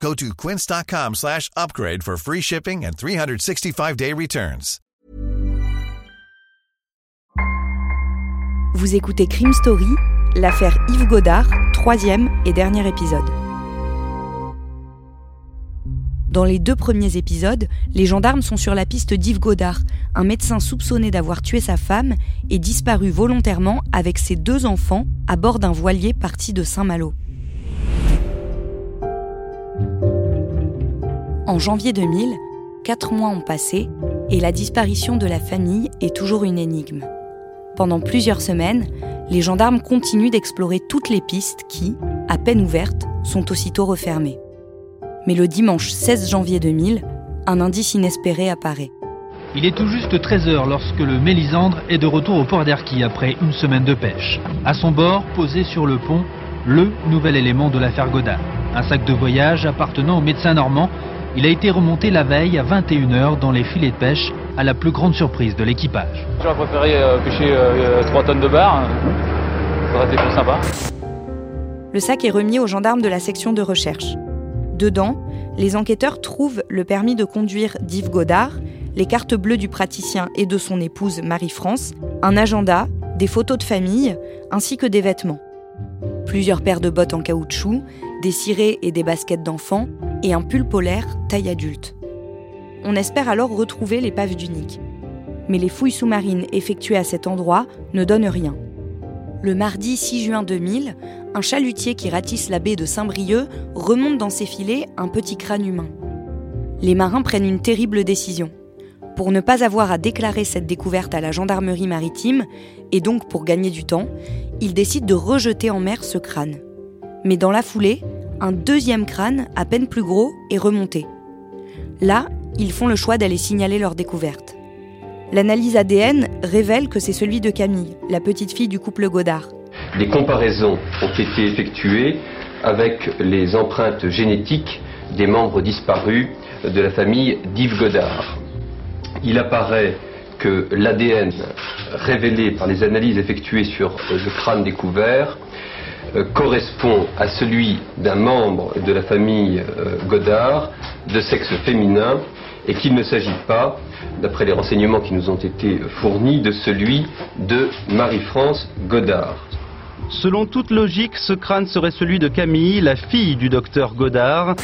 Go to quince.com slash upgrade for free shipping and 365-day returns. Vous écoutez Crime Story, l'affaire Yves Godard, troisième et dernier épisode. Dans les deux premiers épisodes, les gendarmes sont sur la piste d'Yves Godard, un médecin soupçonné d'avoir tué sa femme et disparu volontairement avec ses deux enfants à bord d'un voilier parti de Saint-Malo. En janvier 2000, quatre mois ont passé et la disparition de la famille est toujours une énigme. Pendant plusieurs semaines, les gendarmes continuent d'explorer toutes les pistes qui, à peine ouvertes, sont aussitôt refermées. Mais le dimanche 16 janvier 2000, un indice inespéré apparaît. Il est tout juste 13h lorsque le Mélisandre est de retour au port d'Erquy après une semaine de pêche. À son bord, posé sur le pont, le nouvel élément de l'affaire Godard. Un sac de voyage appartenant au médecin normand il a été remonté la veille à 21h dans les filets de pêche, à la plus grande surprise de l'équipage. J'aurais préféré euh, pêcher 3 euh, tonnes de bar, ça aurait été plus sympa. Le sac est remis aux gendarmes de la section de recherche. Dedans, les enquêteurs trouvent le permis de conduire d'Yves Godard, les cartes bleues du praticien et de son épouse Marie-France, un agenda, des photos de famille, ainsi que des vêtements. Plusieurs paires de bottes en caoutchouc, des cirés et des baskets d'enfants, et un pull polaire taille adulte. On espère alors retrouver l'épave d'Unique. Mais les fouilles sous-marines effectuées à cet endroit ne donnent rien. Le mardi 6 juin 2000, un chalutier qui ratisse la baie de Saint-Brieuc remonte dans ses filets un petit crâne humain. Les marins prennent une terrible décision. Pour ne pas avoir à déclarer cette découverte à la gendarmerie maritime, et donc pour gagner du temps, ils décident de rejeter en mer ce crâne. Mais dans la foulée, un deuxième crâne, à peine plus gros, est remonté. Là, ils font le choix d'aller signaler leur découverte. L'analyse ADN révèle que c'est celui de Camille, la petite fille du couple Godard. Des comparaisons ont été effectuées avec les empreintes génétiques des membres disparus de la famille d'Yves Godard. Il apparaît que l'ADN révélé par les analyses effectuées sur le crâne découvert correspond à celui d'un membre de la famille euh, Godard de sexe féminin et qu'il ne s'agit pas, d'après les renseignements qui nous ont été fournis, de celui de Marie-France Godard. Selon toute logique, ce crâne serait celui de Camille, la fille du docteur Godard.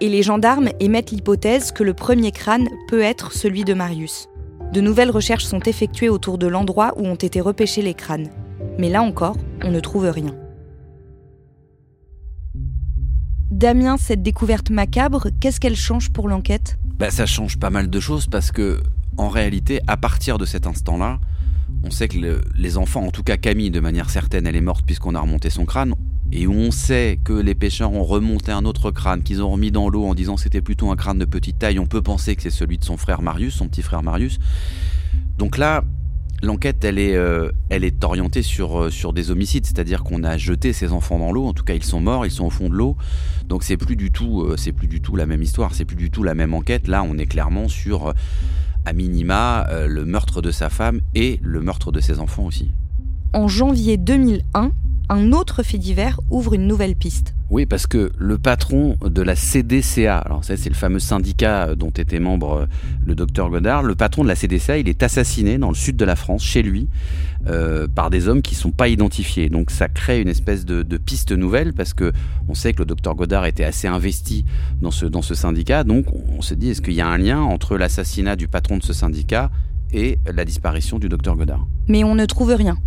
Et les gendarmes émettent l'hypothèse que le premier crâne peut être celui de Marius. De nouvelles recherches sont effectuées autour de l'endroit où ont été repêchés les crânes. Mais là encore, on ne trouve rien. Damien, cette découverte macabre, qu'est-ce qu'elle change pour l'enquête? Bah, Ça change pas mal de choses parce que, en réalité, à partir de cet instant-là, on sait que les enfants, en tout cas Camille, de manière certaine, elle est morte puisqu'on a remonté son crâne. Et on sait que les pêcheurs ont remonté un autre crâne qu'ils ont remis dans l'eau en disant c'était plutôt un crâne de petite taille. On peut penser que c'est celui de son frère Marius, son petit frère Marius. Donc là, l'enquête, elle est, euh, elle est orientée sur, euh, sur des homicides, c'est-à-dire qu'on a jeté ces enfants dans l'eau. En tout cas, ils sont morts, ils sont au fond de l'eau. Donc c'est plus du tout, euh, c'est plus du tout la même histoire, c'est plus du tout la même enquête. Là, on est clairement sur, à minima, le meurtre de sa femme et le meurtre de ses enfants aussi. En janvier 2001, un autre fait divers ouvre une nouvelle piste. Oui, parce que le patron de la CDCA, alors ça c'est le fameux syndicat dont était membre euh, le docteur Godard, le patron de la CDCA, il est assassiné dans le sud de la France, chez lui, euh, par des hommes qui ne sont pas identifiés. Donc ça crée une espèce de, piste nouvelle, parce que on sait que le docteur Godard était assez investi dans ce, dans ce syndicat, donc on se dit est-ce qu'il y a un lien entre l'assassinat du patron de ce syndicat et la disparition du docteur Godard? Mais on ne trouve rien.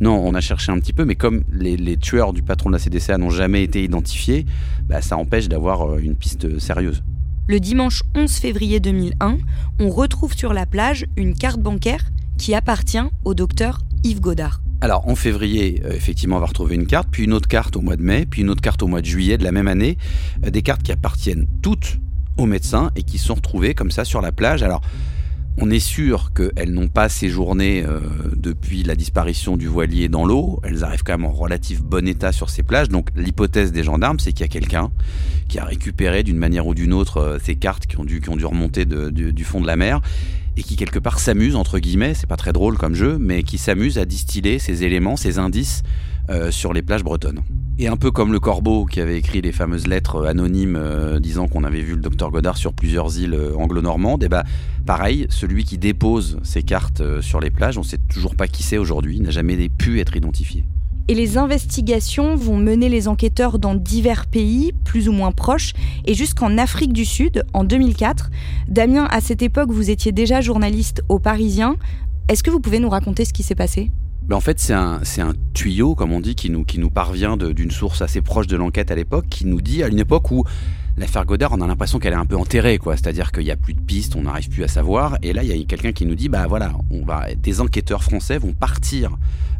Non, on a cherché un petit peu, mais comme les, tueurs du patron de la CDCA n'ont jamais été identifiés, bah, ça empêche d'avoir euh, une piste sérieuse. Le dimanche 11 février 2001, on retrouve sur la plage une carte bancaire qui appartient au docteur Yves Godard. Alors en février, euh, effectivement, on va retrouver une carte, puis une autre carte au mois de mai, puis une autre carte au mois de juillet de la même année. Euh, des cartes qui appartiennent toutes aux médecins et qui sont retrouvées comme ça sur la plage. Alors On est sûr qu'elles n'ont pas séjourné euh, depuis la disparition du voilier dans l'eau. Elles arrivent quand même en relatif bon état sur ces plages. Donc l'hypothèse des gendarmes, c'est qu'il y a quelqu'un qui a récupéré d'une manière ou d'une autre euh, ces cartes qui ont dû, remonter du fond de la mer et qui quelque part s'amuse, entre guillemets, c'est pas très drôle comme jeu, mais qui s'amuse à distiller ces éléments, ces indices euh, sur les plages bretonnes. Et un peu comme le Corbeau qui avait écrit les fameuses lettres anonymes euh, disant qu'on avait vu le docteur Godard sur plusieurs îles euh, anglo-normandes, et bah pareil, celui qui dépose ces cartes sur les plages, on sait toujours pas qui c'est aujourd'hui, n'a jamais pu être identifié. Et les investigations vont mener les enquêteurs dans divers pays, plus ou moins proches, et jusqu'en Afrique du Sud, en 2004. Damien, à cette époque, vous étiez déjà journaliste au Parisien. Est-ce que vous pouvez nous raconter ce qui s'est passé? En fait, c'est un, tuyau, comme on dit, qui nous, parvient d'une source assez proche de l'enquête à l'époque, qui nous dit, à une époque où l'affaire Godard, on a l'impression qu'elle est un peu enterrée. C'est-à-dire qu'il n'y a plus de pistes, on n'arrive plus à savoir. Et là, il y a quelqu'un qui nous dit, bah voilà, des enquêteurs français vont partir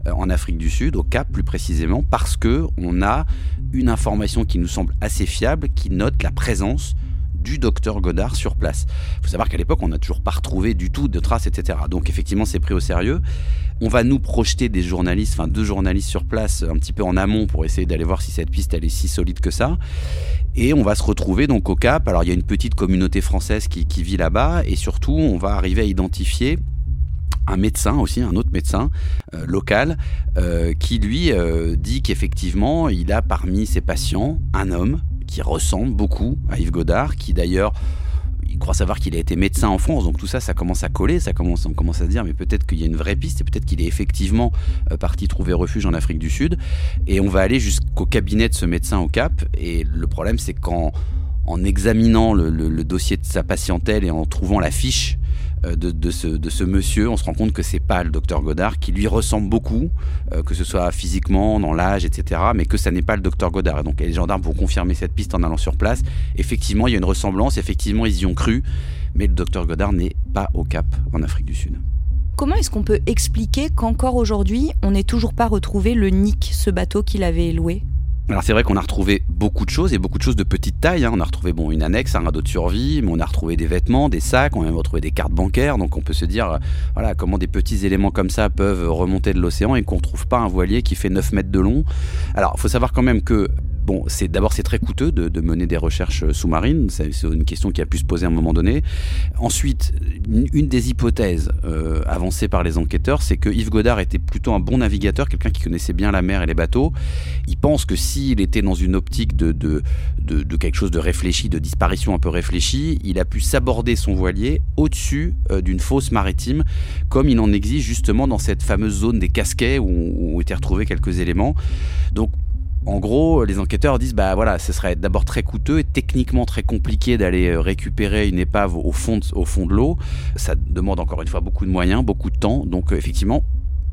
euh, en Afrique du Sud, au Cap plus précisément, parce que on a une information qui nous semble assez fiable, qui note la présence du docteur Godard sur place. Il faut savoir qu'à l'époque, on n'a toujours pas retrouvé du tout de traces, etc. Donc effectivement, c'est pris au sérieux. On va nous projeter des journalistes, enfin deux journalistes sur place, un petit peu en amont pour essayer d'aller voir si cette piste elle est si solide que ça. Et on va se retrouver donc au Cap. Alors il y a une petite communauté française qui, vit là-bas et surtout on va arriver à identifier un médecin aussi, un autre médecin euh, local, euh, qui lui euh, dit qu'effectivement, il a parmi ses patients un homme qui ressemble beaucoup à Yves Godard, qui d'ailleurs il croit savoir qu'il a été médecin en France, donc tout ça, ça commence à coller, ça commence, on commence à se dire, mais peut-être qu'il y a une vraie piste, et peut-être qu'il est effectivement euh, parti trouver refuge en Afrique du Sud. Et on va aller jusqu'au cabinet de ce médecin au Cap, et le problème, c'est qu'en en examinant le, dossier de sa patientèle et en trouvant la fiche euh, de, ce, monsieur, on se rend compte que c'est pas le docteur Godard, qui lui ressemble beaucoup, euh, que ce soit physiquement, dans l'âge, etc., mais que ça n'est pas le docteur Godard. Et donc les gendarmes vont confirmer cette piste en allant sur place. Effectivement, il y a une ressemblance, effectivement, ils y ont cru, mais le docteur Godard n'est pas au Cap, en Afrique du Sud. Comment est-ce qu'on peut expliquer qu'encore aujourd'hui, on n'ait toujours pas retrouvé le Nick, ce bateau qu'il avait loué? Alors c'est vrai qu'on a retrouvé beaucoup de choses et beaucoup de choses de petite taille. Hein. On a retrouvé bon une annexe, un radeau de survie, mais on a retrouvé des vêtements, des sacs, on a même retrouvé des cartes bancaires. Donc on peut se dire, euh, voilà, comment des petits éléments comme ça peuvent remonter de l'océan et qu'on trouve pas un voilier qui fait 9 mètres de long. Alors faut savoir quand même que Bon, c'est d'abord c'est très coûteux de, mener des recherches sous-marines. C'est une question qui a pu se poser à un moment donné. Ensuite, une, des hypothèses euh, avancées par les enquêteurs, c'est que Yves Godard était plutôt un bon navigateur, quelqu'un qui connaissait bien la mer et les bateaux. Il pense que s'il était dans une optique de, quelque chose de réfléchi, de disparition un peu réfléchie, il a pu s'aborder son voilier au-dessus euh, d'une fosse maritime, comme il en existe justement dans cette fameuse zone des casquets où, où ont été retrouvés quelques éléments. Donc en gros, les enquêteurs disent bah voilà, ce serait d'abord très coûteux et techniquement très compliqué d'aller euh, récupérer une épave au fond de, l'eau. Ça demande encore une fois beaucoup de moyens, beaucoup de temps. Donc euh, effectivement,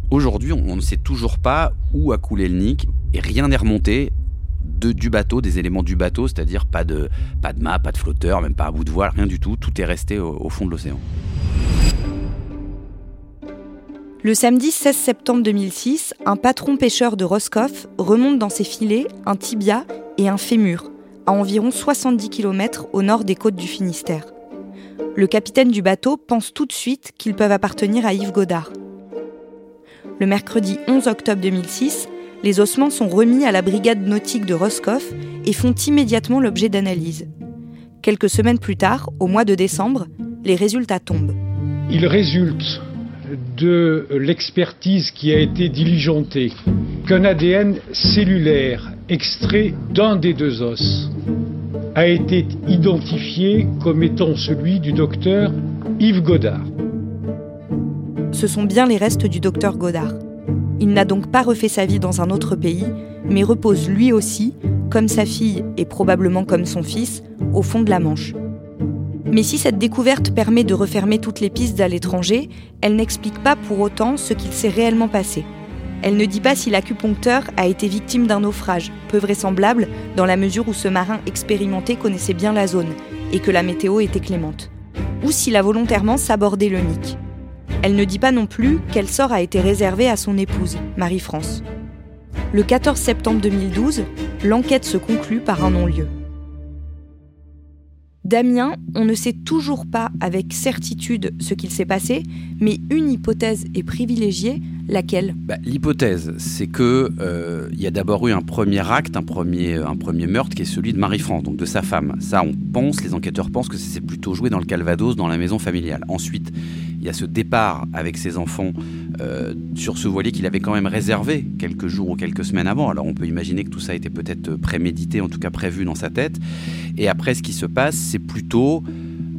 aujourd'hui, on ne sait toujours pas où a coulé le Nick et rien n'est remonté du bateau, des éléments du bateau, c'est-à-dire pas de, pas de mât, pas de flotteur, même pas à bout de voile, rien du tout. Tout est resté au fond de l'océan. Le samedi 16 septembre 2006, un patron pêcheur de Roscoff remonte dans ses filets un tibia et un fémur, à environ 70 km au nord des côtes du Finistère. Le capitaine du bateau pense tout de suite qu'ils peuvent appartenir à Yves Godard. Le mercredi 11 octobre 2006, les ossements sont remis à la brigade nautique de Roscoff et font immédiatement l'objet d'analyse. Quelques semaines plus tard, au mois de décembre, les résultats tombent. Il résulte de l'expertise qui a été diligentée qu'un ADN cellulaire extrait d'un des deux os a été identifié comme étant celui du docteur Yves Godard. Ce sont bien les restes du docteur Godard. Il n'a donc pas refait sa vie dans un autre pays, mais repose lui aussi, comme sa fille et probablement comme son fils, au fond de la Manche. Mais si cette découverte permet de refermer toutes les pistes à l'étranger, elle n'explique pas pour autant ce qu'il s'est réellement passé. Elle ne dit pas si l'acupuncteur a été victime d'un naufrage, peu vraisemblable dans la mesure où ce marin expérimenté connaissait bien la zone et que la météo était clémente, ou s'il a volontairement sabordé le Nick. Elle ne dit pas non plus quel sort a été réservé à son épouse, Marie-France. Le 14 septembre 2012, l'enquête se conclut par un non-lieu. Damien, on ne sait toujours pas avec certitude ce qu'il s'est passé, mais une hypothèse est privilégiée, laquelle? Bah, L'hypothèse, c'est que euh, il y a d'abord eu un premier acte, un premier, un premier meurtre qui est celui de Marie-France, donc de sa femme. Ça, on pense, les enquêteurs pensent que ça s'est plutôt joué dans le Calvados, dans la maison familiale. Ensuite, il y a ce départ avec ses enfants euh, sur ce voilier qu'il avait quand même réservé quelques jours ou quelques semaines avant. Alors on peut imaginer que tout ça était peut-être prémédité, en tout cas prévu dans sa tête. Et après, ce qui se passe, c'est plutôt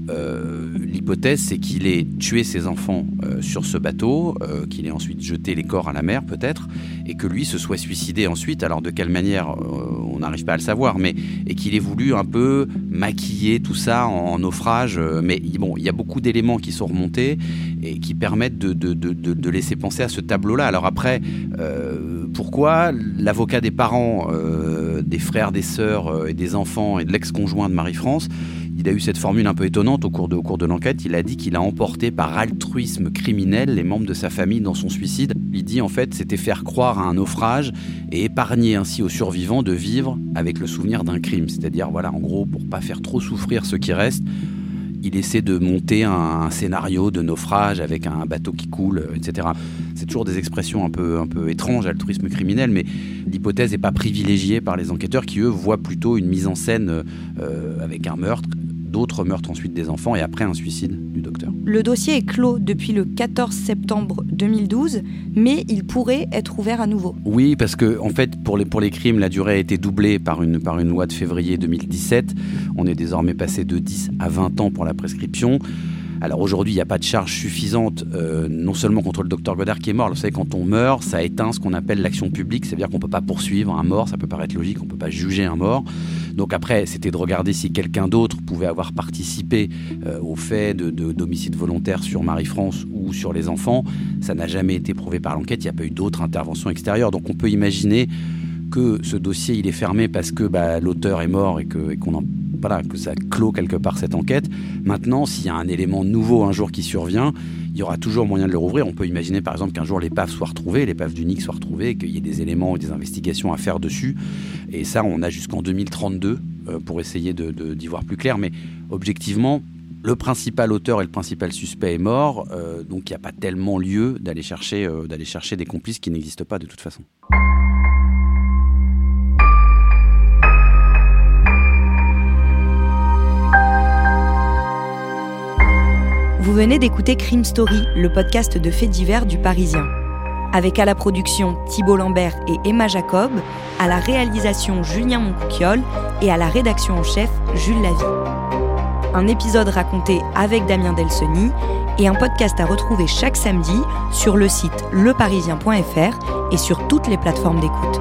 euh, l'hypothèse, c'est qu'il ait tué ses enfants euh, sur ce bateau, euh, qu'il ait ensuite jeté les corps à la mer peut-être, et que lui se soit suicidé ensuite. Alors de quelle manière, on n'arrive pas à le savoir, mais et qu'il ait voulu un peu maquiller tout ça en, naufrage. mais bon, il y a beaucoup d'éléments qui sont remontés et qui permettent de, de laisser penser à ce tableau-là. Alors après, pourquoi l'avocat des parents, des frères, des sœurs et des enfants et de l'ex-conjoint de Marie-France il a eu cette formule un peu étonnante au cours de, de l'enquête. Il a dit qu'il a emporté par altruisme criminel les membres de sa famille dans son suicide. Il dit en fait c'était faire croire à un naufrage et épargner ainsi aux survivants de vivre avec le souvenir d'un crime. C'est-à-dire voilà en gros pour pas faire trop souffrir ceux qui restent il essaie de monter un, scénario de naufrage avec un bateau qui coule, etc. C'est toujours des expressions un peu, un peu étranges, altruisme criminel, mais l'hypothèse n'est pas privilégiée par les enquêteurs qui, eux, voient plutôt une mise en scène euh, avec un meurtre d'autres meurtres ensuite des enfants et après un suicide du docteur. Le dossier est clos depuis le 14 septembre 2012, mais il pourrait être ouvert à nouveau. Oui, parce que en fait, pour les, pour les crimes, la durée a été doublée par une, par une loi de février 2017. On est désormais passé de 10 à 20 ans pour la prescription. Alors aujourd'hui, il n'y a pas de charge suffisante, euh, non seulement contre le docteur Godard qui est mort. Vous savez, quand on meurt, ça éteint ce qu'on appelle l'action publique, c'est-à-dire qu'on ne peut pas poursuivre un mort, ça peut paraître logique, on ne peut pas juger un mort. Donc après, c'était de regarder si quelqu'un d'autre pouvait avoir participé euh, au fait de, d'homicide volontaire sur Marie-France ou sur les enfants. Ça n'a jamais été prouvé par l'enquête, il n'y a pas eu d'autres interventions extérieures. Donc on peut imaginer que ce dossier il est fermé parce que bah, l'auteur est mort et qu'on en voilà, que ça clôt quelque part cette enquête. Maintenant, s'il y a un élément nouveau un jour qui survient, il y aura toujours moyen de le rouvrir. On peut imaginer par exemple qu'un jour l'épave soit retrouvée, l'épave d'Unique soit retrouvée, qu'il y ait des éléments et des investigations à faire dessus. Et ça, on a jusqu'en 2032 euh, pour essayer d'y de, voir plus clair. Mais objectivement, le principal auteur et le principal suspect est mort, euh, donc il n'y a pas tellement lieu d'aller chercher, euh, d'aller chercher des complices qui n'existent pas de toute façon. Vous venez d'écouter Crime Story, le podcast de faits divers du Parisien. Avec à la production Thibault Lambert et Emma Jacob, à la réalisation Julien Moncouquiole et à la rédaction en chef Jules Lavie. Un épisode raconté avec Damien Delsoni et un podcast à retrouver chaque samedi sur le site leparisien.fr et sur toutes les plateformes d'écoute.